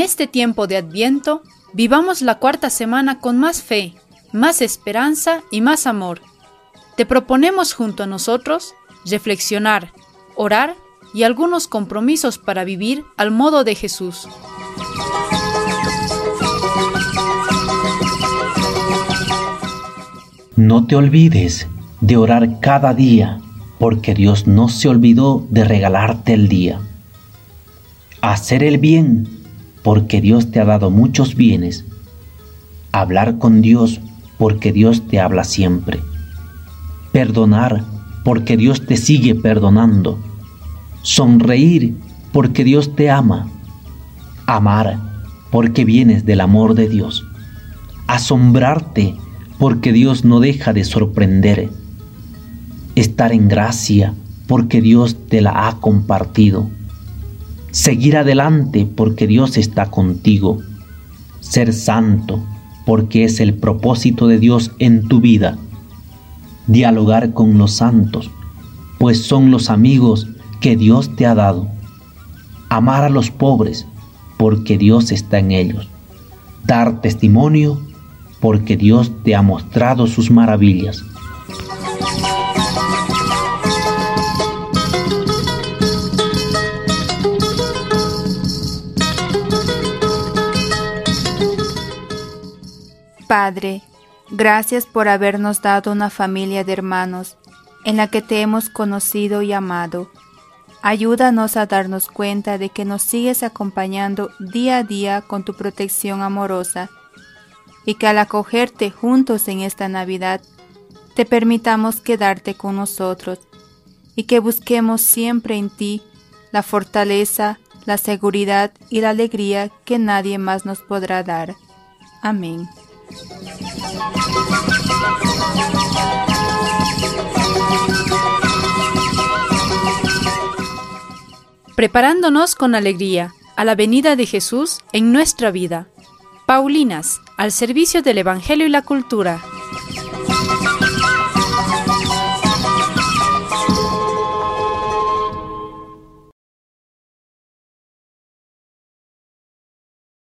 este tiempo de Adviento, vivamos la cuarta semana con más fe, más esperanza y más amor. Te proponemos junto a nosotros reflexionar, orar y algunos compromisos para vivir al modo de Jesús. No te olvides de orar cada día, porque Dios no se olvidó de regalarte el día. Hacer el bien, porque Dios te ha dado muchos bienes. Hablar con Dios, porque Dios te habla siempre. Perdonar, porque Dios te sigue perdonando. Sonreír, porque Dios te ama. Amar, porque vienes del amor de Dios. Asombrarte, porque Dios no deja de sorprender. Estar en gracia, porque Dios te la ha compartido. Seguir adelante, porque Dios está contigo. Ser santo, porque es el propósito de Dios en tu vida. Dialogar con los santos, pues son los amigos que Dios te ha dado. Amar a los pobres, porque Dios está en ellos. Dar testimonio, porque Dios te ha mostrado sus maravillas. Padre, gracias por habernos dado una familia de hermanos en la que te hemos conocido y amado. Ayúdanos a darnos cuenta de que nos sigues acompañando día a día con tu protección amorosa y que al acogerte juntos en esta Navidad, te permitamos quedarte con nosotros y que busquemos siempre en ti la fortaleza, la seguridad y la alegría que nadie más nos podrá dar. Amén. Preparándonos con alegría a la venida de Jesús en nuestra vida. Paulinas, al servicio del Evangelio y la cultura.